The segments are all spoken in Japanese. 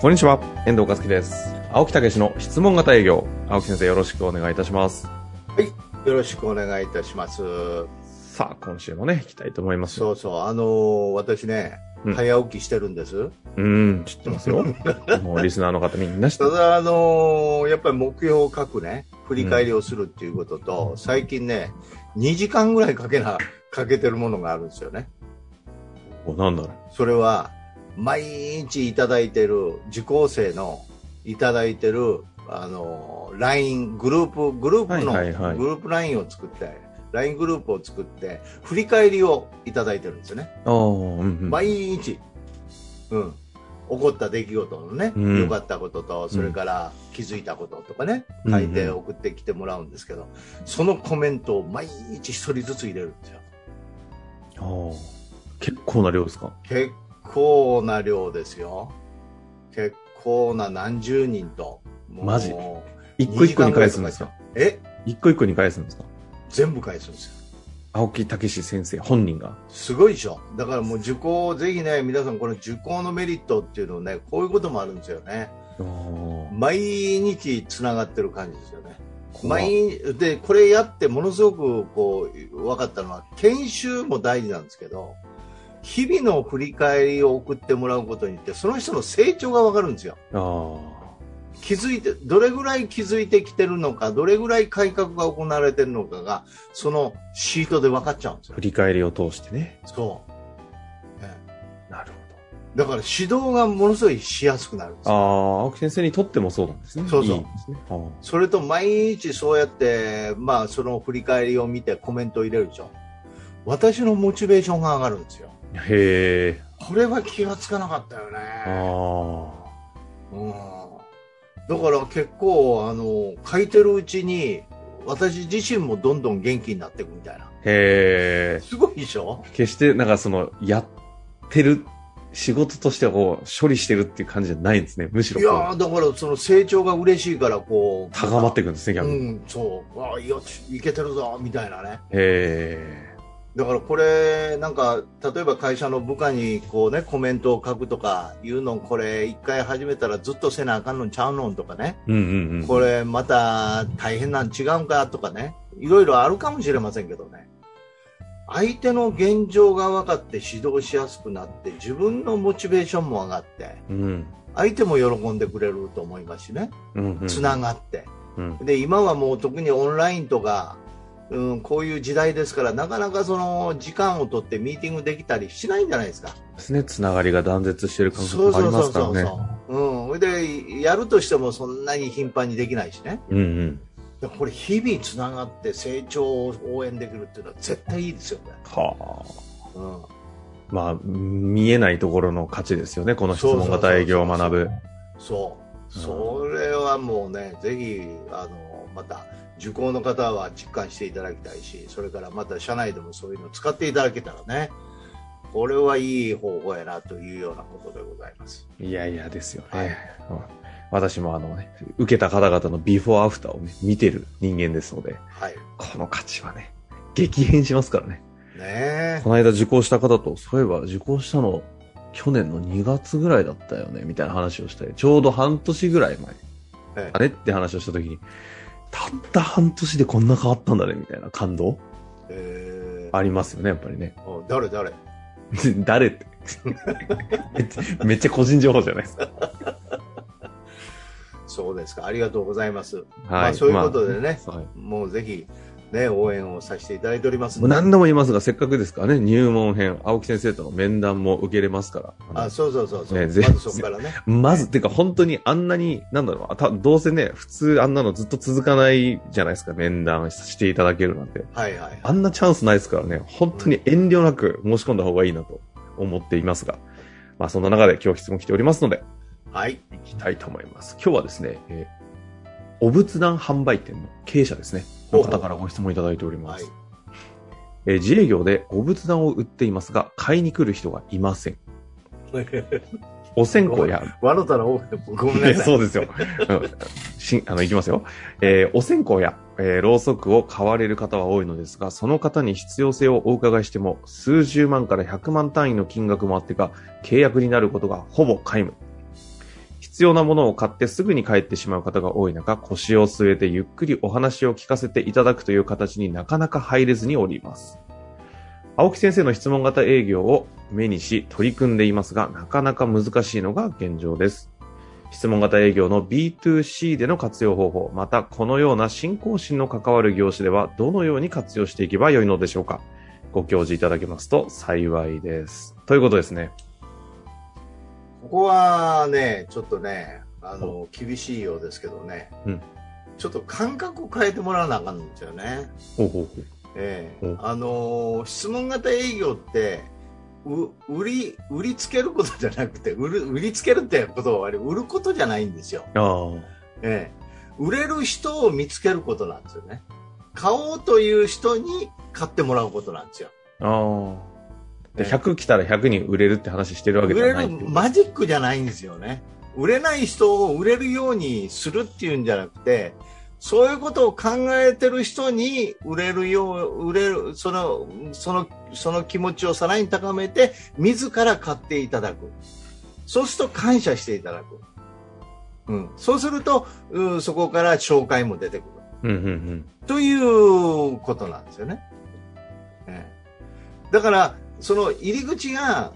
こんにちは、遠藤和樹です。青木武の質問型営業。青木先生よろしくお願いいたします。よろしくお願いいたします。さあ、今週もね、行きたいと思います。そうそう、あのー私ね、うん早起きしてるんです。うーん、知ってますよ。もうリスナーの方みんな知ってます。ただ、あのーやっぱり目標を書くね、振り返りをするっていうことと、最近ね、2時間ぐらいかけな、かけてるものがあるんですよね。おなんだろそれは、毎日いただいてる、受講生のいただいてる、あのー、LINE、グループ、グループの、はいはいはいグループ LINE を作って、LINE グループを作って、振り返りをいただいてるんですよね。う。んうん。毎日、うん、起こった出来事のね、うん良かったことと、それから気づいたこととかね、うん書いて送ってきてもらうんですけど、そのコメントを毎日一人ずつ入れるんですよ。結構な量ですか？結構な量ですよ。結構な何十人と。もうマジ？一個一個に返すんですか？え？一個一個に返すんですか？全部返すんですよ。青木武先生本人が。すごいでしょ。だからもう受講、ぜひね、皆さんこの受講のメリットっていうのをね、こういうこともあるんですよね。毎日つながってる感じですよね。毎日でこれやってものすごくこう分かったのは研修も大事なんですけど日々の振り返りを送ってもらうことによってその人の成長が分かるんですよ。気づいてどれぐらい気づいてきてるのかどれぐらい改革が行われてるのかがそのシートで分かっちゃうんですよ振り返りを通してね。そう、ねなるほだから指導がものすごいしやすくなるんですど。あよあ、青木先生にとってもそうなんですね。そうそうね。それと毎日そうやって、まあ、その振り返りを見てコメントを入れるでしょ。私のモチベーションが上がるんですよ。へえ。これは気がつかなかったよあね。あ。うん、だから結構、あの、書いてるうちに、私自身もどんどん元気になっていくみたいな。へえ。すごいでしょ？決して、なんかその、やってる、仕事としてこう、処理してるっていう感じじゃないんですね。むしろいやーだからその成長が嬉しいから、こう。高まっていくんですね、逆うに。ん、そう。あよし、いけてるぞ、みたいなね。へだからこれ、なんか、例えば会社の部下にこうね、コメントを書くとかいうの、これ、一回始めたらずっとせなあかんのんちゃうのんとかね、え。うんうんうん。これまた大変なん違うんかとかね、いろいろあるかもしれませんけどね、相手の現状が分かって指導しやすくなって、自分のモチベーションも上がって、うん。相手も喜んでくれると思いますしね、うんうん。つながって。うん。で今はもう特にオンラインとか、うん、こういう時代ですからなかなかその時間を取ってミーティングできたりしないんじゃないですか。ですね。つながりが断絶してる感覚もありますからね。でやるとしてもそんなに頻繁にできないしね。うんうん。これ日々つながって成長を応援できるっていうのは絶対いいですよね。はあ。うん、まあ、見えないところの価値ですよね。この質問型営業を学ぶ。そう。うんそれはもうね、ぜひ、あの、また、受講の方は実感していただきたいし、それからまた社内でもそういうのを使っていただけたらね、これはいい方法やなというようなことでございます。いやいやですよね。はいうん私もあのね、受けた方々のビフォーアフターをね、見てる人間ですので、はい。この価値はね、激変しますからね。ねこの間受講した方と、そういえば受講したの、去年の2月ぐらいだったよね、みたいな話をして、ちょうど半年ぐらい前、え。あれ？って話をした時に、たった半年でこんな変わったんだね、みたいな感動？えーありますよね、やっぱりね。お誰誰？誰 ってめっちゃ。めっちゃ個人情報じゃないですか。そうですか。ありがとうございます。はい。まあ、そういうことでね、まあはいもうぜひ、ね、応援をさせていただいておりますもう何度も言いますが、せっかくですからね、入門編、青木先生との面談も受けれますから。あ、そうそうそうそう。ねぜまずそこからね。まず、てか本当にあんなに、なんだろうた、どうせね、普通あんなのずっと続かないじゃないですか、面談していただけるなんて。はいはい。あんなチャンスないですからね、本当に遠慮なく申し込んだ方がいいなと思っていますが、まあそんな中で今日質問来ておりますので、はい。いきたいと思います。今日はですね、えーお仏壇販売店の経営者ですね、の方からご質問いただいております。はいえー自営業でお仏壇を売っていますが、買いに来る人がいません。お線香や、わろたら多くてごめんいなさい。やそうですよ。うんしあの、いきますよ。えーお線香や、えーろうそくを買われる方は多いのですが、その方に必要性をお伺いしても、数十万から100万単位の金額もあってか、契約になることがほぼ皆無。必要なものを買ってすぐに帰ってしまう方が多い中、腰を据えてゆっくりお話を聞かせていただくという形になかなか入れずにおります。青木先生の質問型営業を目にし取り組んでいますが、なかなか難しいのが現状です。質問型営業の B2C での活用方法、またこのような信仰心の関わる業種ではどのように活用していけばよいのでしょうかご教示いただけますと幸いです。ということですね。ここはね、ちょっとね、あの、厳しいようですけどね、うんちょっと感覚を変えてもらわなあかんんですよね。ほうほうほう。ええうんあのー質問型営業って、う売り、売りつけることじゃなくて、売る、売りつけるってことは売ることじゃないんですよ。あええ売れる人を見つけることなんですよね。買おうという人に買ってもらうことなんですよ。で、ええ100来たら100に売れるって話してるわけじ売れるゃないっていうマジックじゃないんですよね。売れない人を売れるようにするっていうんじゃなくて、そういうことを考えてる人に売れるよう、売れる、その、その、その気持ちをさらに高めて、自ら買っていただく。そうすると感謝していただく。うん。そうすると、うん、そこから紹介も出てくる。うんうんうん。ということなんですよね。ええだから、その入り口が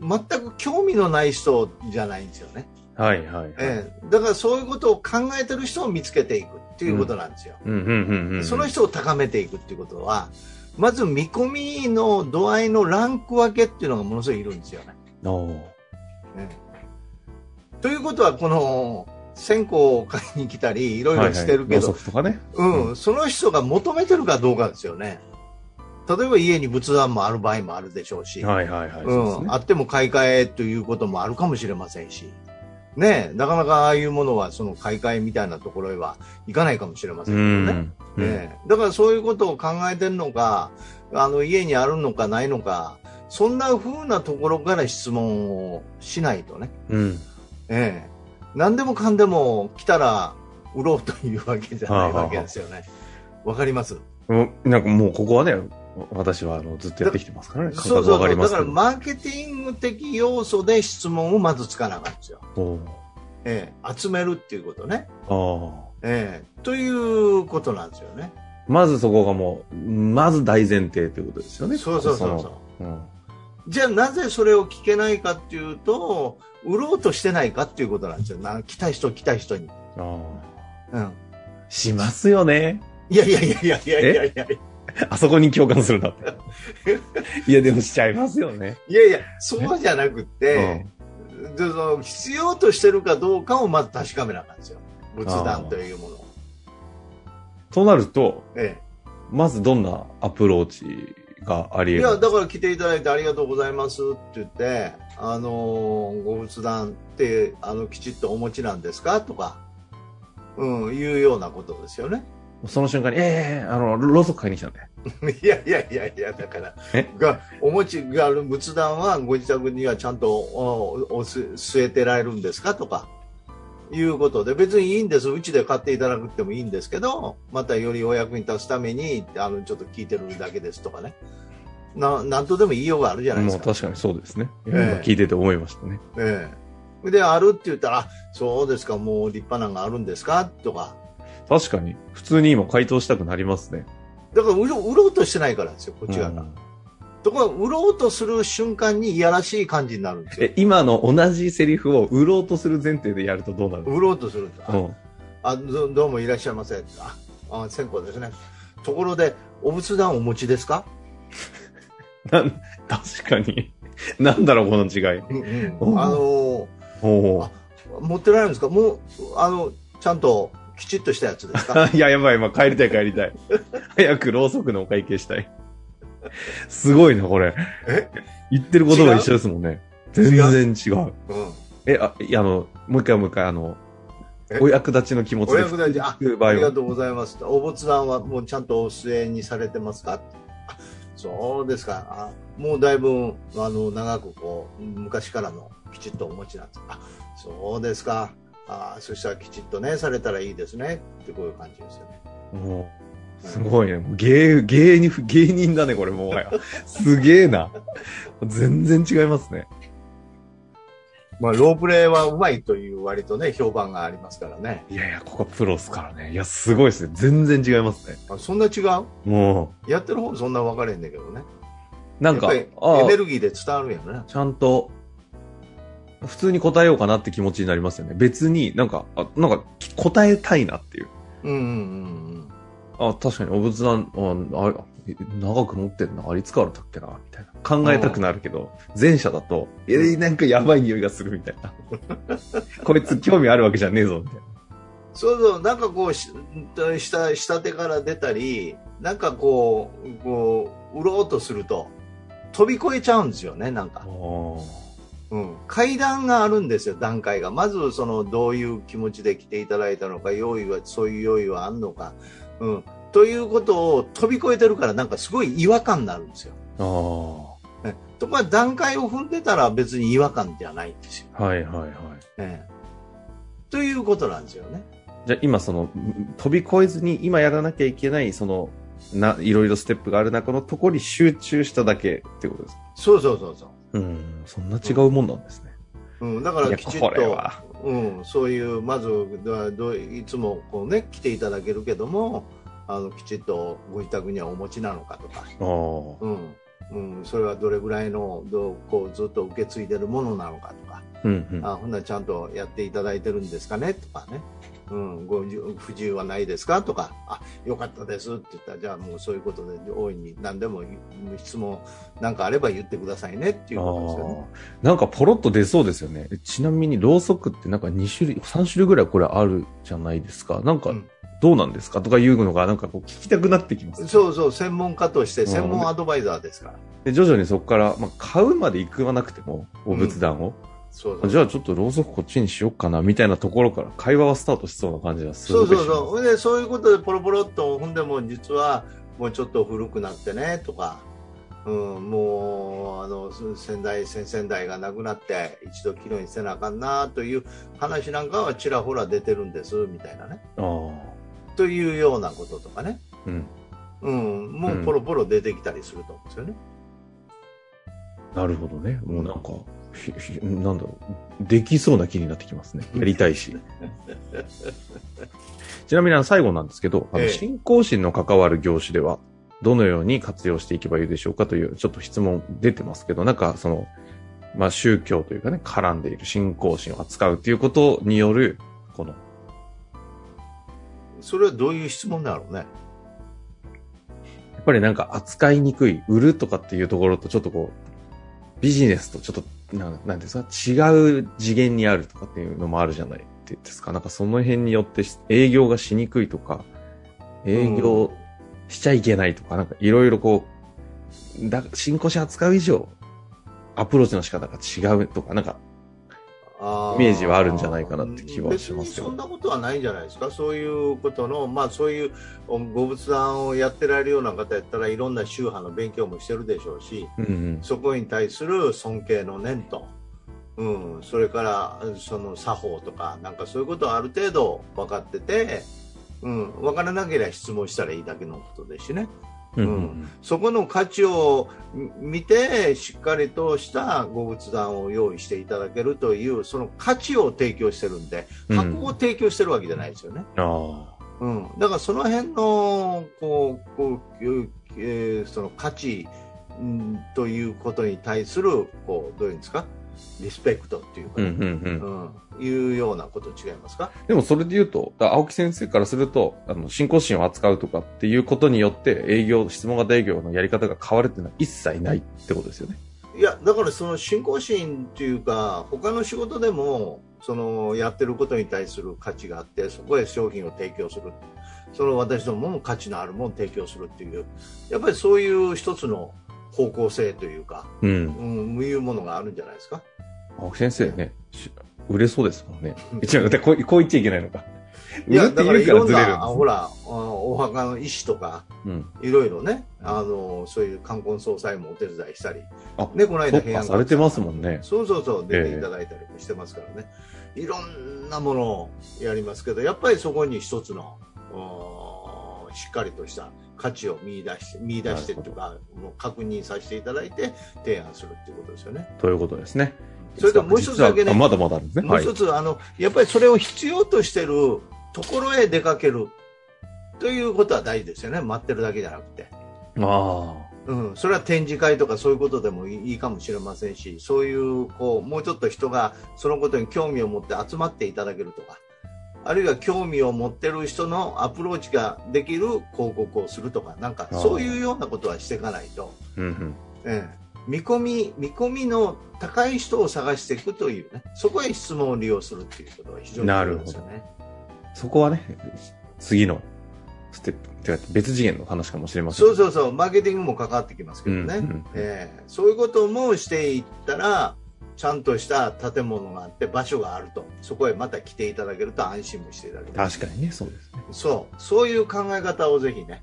全く興味のない人じゃないんですよね。はいはい、はい。ええだからそういうことを考えてる人を見つけていくっていうことなんですよ。うんうんうんうん。その人を高めていくっていうことは、まず見込みの度合いのランク分けっていうのがものすごいいるんですよね。おーええということは、この線香を買いに来たり、いろいろしてるけど。うん、その人が求めてるかどうかですよね。例えば家に仏壇もある場合もあるでしょうし、はいはいはい。うそうですねん、あっても買い替えということもあるかもしれませんし、ねえなかなかああいうものはその買い替えみたいなところへは行かないかもしれませんうけどね。ん。うんねえだからそういうことを考えてるのか、あの家にあるのかないのか、そんな風なところから質問をしないとね。うん。ええ何でもかんでも来たら売ろうというわけじゃないわけですよね。わかります？うんなんかもうここはね、私はあのずっとやってきてますからね。そうそう。だわからマーケティング的要素で質問をまずつかなあかんですよ。ええ集めるっていうことね。あーええということなんですよね。まずそこがもう、まず大前提ということですよね。そうそうそうそう。うん。じゃあなぜそれを聞けないかっていうと、売ろうとしてないかっていうことなんですよ。な来た人来た人に。あうん。あ。しますよね。いやいやいやいやいやいやいやい あそこに共感するんだって。いや、でもしちゃいますよね。やいや、そうじゃなくて、でその必要としてるかどうかをまず確かめなあかんですよ。仏壇というものを。となると、えまずどんなアプローチがありえ、いや、だから来ていただいてありがとうございますって言って、あのーご仏壇って、あの、きちっとお持ちなんですか？とか、うん、いうようなことですよね。その瞬間に、ええあの、ろうそく買いに来たんで。いやいやいやいや、だからえ、が、お持ちがある仏壇はご自宅にはちゃんとおおす据えてられるんですか？とか、いうことで、別にいいんです。うちで買っていただくってもいいんですけど、またよりお役に立つために、あの、ちょっと聞いてるだけですとかね。な、なんとでも言いようがあるじゃないですか。もう確かにそうですね。ええ今聞いてて思いましたね。ええ。で、あるって言ったら、あそうですか、もう立派なのがあるんですか？とか。確かに、普通に今回答したくなりますね。だから売ろ売ろうとしてないからですよ、こっち側が。うんところが売ろうとする瞬間にいやらしい感じになるんですよえ、。今の同じセリフを売ろうとする前提でやるとどうなる売ろうとすると。あうん。あどどうもいらっしゃいませ。あ、あ線香ですね。ところで、お仏壇お持ちですか？なん、確かに。なんだろう、この違い。うんうんあのおおあ持ってられるんですか？もう、あの、ちゃんときちっとしたやつですか？いや、やばい、今帰りたい帰りたい。早くろうそくのお会計したい。すごいな、これ。え？言ってることが一緒ですもんね。全然違う。うん。え、あ、いや、あの、もう一回もう一回、あのえ、お役立ちの気持ちでお役立ち、あ、ありがとうございます。お仏壇はもうちゃんとお据えにされてますか？あ そうですか。あもうだいぶ、あの、長くこう、昔からのきちっとお持ちなんです。あ、そうですか。あそしたらきちっとね、されたらいいですね。ってこういう感じですよね。もう、すごいね。芸、芸に、芸人だね、これもはや。すげえな。全然違いますね。まあ、ロープレイはうまいという割とね、評判がありますからね。いやいや、ここはプロっすからね。いや、すごいですね。全然違いますね。あそんな違う？もやってる方そんな分かれへんだけどね。う、なんか、エネルギーで伝わるんやろね。ちゃんと、普通に答えようかなって気持ちになりますよね。別になんか、あなんか答えたいなっていう。うんうんうんあ、確かにお仏壇、あ、あ長く持ってんな。ありつからだっけなみたいな。考えたくなるけど、前者だと、え、なんかやばい匂いがするみたいな。こいつ興味あるわけじゃねえぞ、みたいな。そうそう、なんかこうし、下、下手から出たり、なんかこう、こう、売ろうとすると、飛び越えちゃうんですよね、なんか。うん。階段があるんですよ、段階が。まず、その、どういう気持ちで来ていただいたのか、用意は、そういう用意はあんのか。うん。ということを飛び越えてるから、なんかすごい違和感になるんですよ。あねと段階を踏んでたら別に違和感じゃないんですよ。あ。はいはいはい。ねということなんですよね。じゃあ今その、飛び越えずに今やらなきゃいけない、その、な、いろいろステップがある中のところに集中しただけってことですか？そうそうそうそう。うん。そんな違うもんなんですね。うん、だからきちっと、は。うん、そういうまずどどいつもこう、ね、来ていただけるけどもあのきちっとご自宅にはお持ちなのかとか、ああ。うんうん、それはどれぐらいのどうこうずっと受け継いでるものなのかとか、うんうん。あほんならちゃんとやっていただいてるんですかねとかね、うん、ご不自由はないですかとかあよかったですって言ったらじゃあもうそういうことで大いに何でも質問なんかあれば言ってくださいねっていうことですよね。なんかポロッと出そうですよね。ちなみにろうそくってなんか2種類、3種類ぐらいこれあるじゃないですか。なんかうんどうなんですかとかいうのがなんかこう聞きたくなってきます。そうそう専門家としてうん専門アドバイザーですから。で徐々にそこから、まあ、買うまで行くはなくても、お仏壇を、そうそうじゃあちょっとろうそくこっちにしよっかな、みたいなところから会話はスタートしそうな感じがすそうるそうそう。ほんで、そういうことでポロポロっと、ほんでもう実はもうちょっと古くなってね、とか、うん、もう、あの、先代、先々代が亡くなって、一度きれいにせなあかんな、という話なんかはちらほら出てるんです、みたいなね。ああ。というようなこととかね。うん。うん、もうポロポロ出てきたりすると思うんですよね。なるほどね。もうなんか、なんだろう。できそうな気になってきますね。やりたいし。ちなみにあの最後なんですけど、あのええ信仰心の関わる業種では、どのように活用していけばいいでしょうかという、ちょっと質問出てますけど、なんかその、まあ宗教というかね、絡んでいる信仰心を扱うということによる、この、それはどういう質問だろうね。やっぱりなんか扱いにくい、売るとかっていうところとちょっとこう、ビジネスとちょっと、ななんですか、違う次元にあるとかっていうのもあるじゃないですか？なんかその辺によって営業がしにくいとか、営業しちゃいけないとか、なんかいろいろこう、だ新興者扱う以上、アプローチの仕方が違うとか、なんか、イメージはあるんじゃないかなって気はしますそんなことはないんじゃないですか、そういうことの、まあ、そういうおご仏壇をやってられるような方やったらいろんな宗派の勉強もしてるでしょうしうんうん。そこに対する尊敬の念と、うん、それからその作法とかなんかそういうことはある程度分かってて、うん、分からなければ質問したらいいだけのことですしね。うん。うんそこの価値を見てしっかりとしたご仏壇を用意していただけるというその価値を提供してるんでうん。箱を提供してるわけじゃないですよね、あうん。だからその辺のこうこう、えーその価値、うんということに対するこうどういうんですか？リスペクトっていうかあ。うんね、うん。いうようなこと違いますか？でもそれで言うと、だ青木先生からすると、あの、信仰心を扱うとかっていうことによって、営業、質問型営業のやり方が変わるっていうのは一切ないってことですよね。いやだからその信仰心っていうか他の仕事でもそのやってることに対する価値があってそこへ商品を提供する。その私どもも価値のあるものを提供するっていう。やっぱりそういう一つの方向性というか、うん。うん、いうものがあるんじゃないですか？青木先生ね、し売れそうですもんね。違う、でこうこう言っちゃいけないのか。売いや、だからいろんな、ほら、あお墓の石とか、うん。いろいろね、あの、そういう冠婚葬祭もお手伝いしたり、あね、この間平安されてますもんね。そうそうそう、出ていただいたりもしてますからね。いろんなものをやりますけど、やっぱりそこに一つの、しっかりとした価値を見出して、見出してとか、もう確認させていただいて提案するっていうことですよね。ということですね。それともう一つだけねまだまだあるんですね。はいもう一。つ、あの、やっぱりそれを必要としてるところへ出かけるということは大事ですよね。待ってるだけじゃなくて。あうん、それは展示会とかそういうことでもいいいいかもしれませんし、そういう、こう、もうちょっと人がそのことに興味を持って集まっていただけるとか、あるいは興味を持ってる人のアプローチができる広告をするとか、なんかそういうようなことはしていかないと、あ。うんうん。ええ見込み、見込みの高い人を探していくというね、そこへ質問を利用するっていうことが非常に重要ですよね。そこはね、次のステップ、てか別次元の話かもしれません。そうそうそう、マーケティングも関わってきますけどね。うんうんええそういうこともしていったら、ちゃんとした建物があって場所があると、そこへまた来ていただけると安心もしていただける。確かにね、そうですね。そう、そういう考え方をぜひね、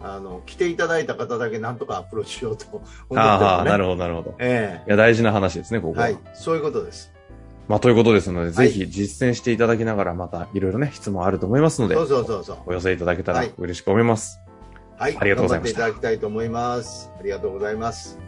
あの、来ていただいた方だけなんとかアプローチしようと 思ってもね。ああ、なるほど、なるほど。えいや、大事な話ですね、ここは。えはい、そういうことです。まあ、ということですので、はいぜひ実践していただきながら、またいろいろね、質問あると思いますので、そうそうそうそう。お寄せいただけたらはい嬉しく思います。はい、ありがとうございましたいただきたいと思います。ありがとうございます。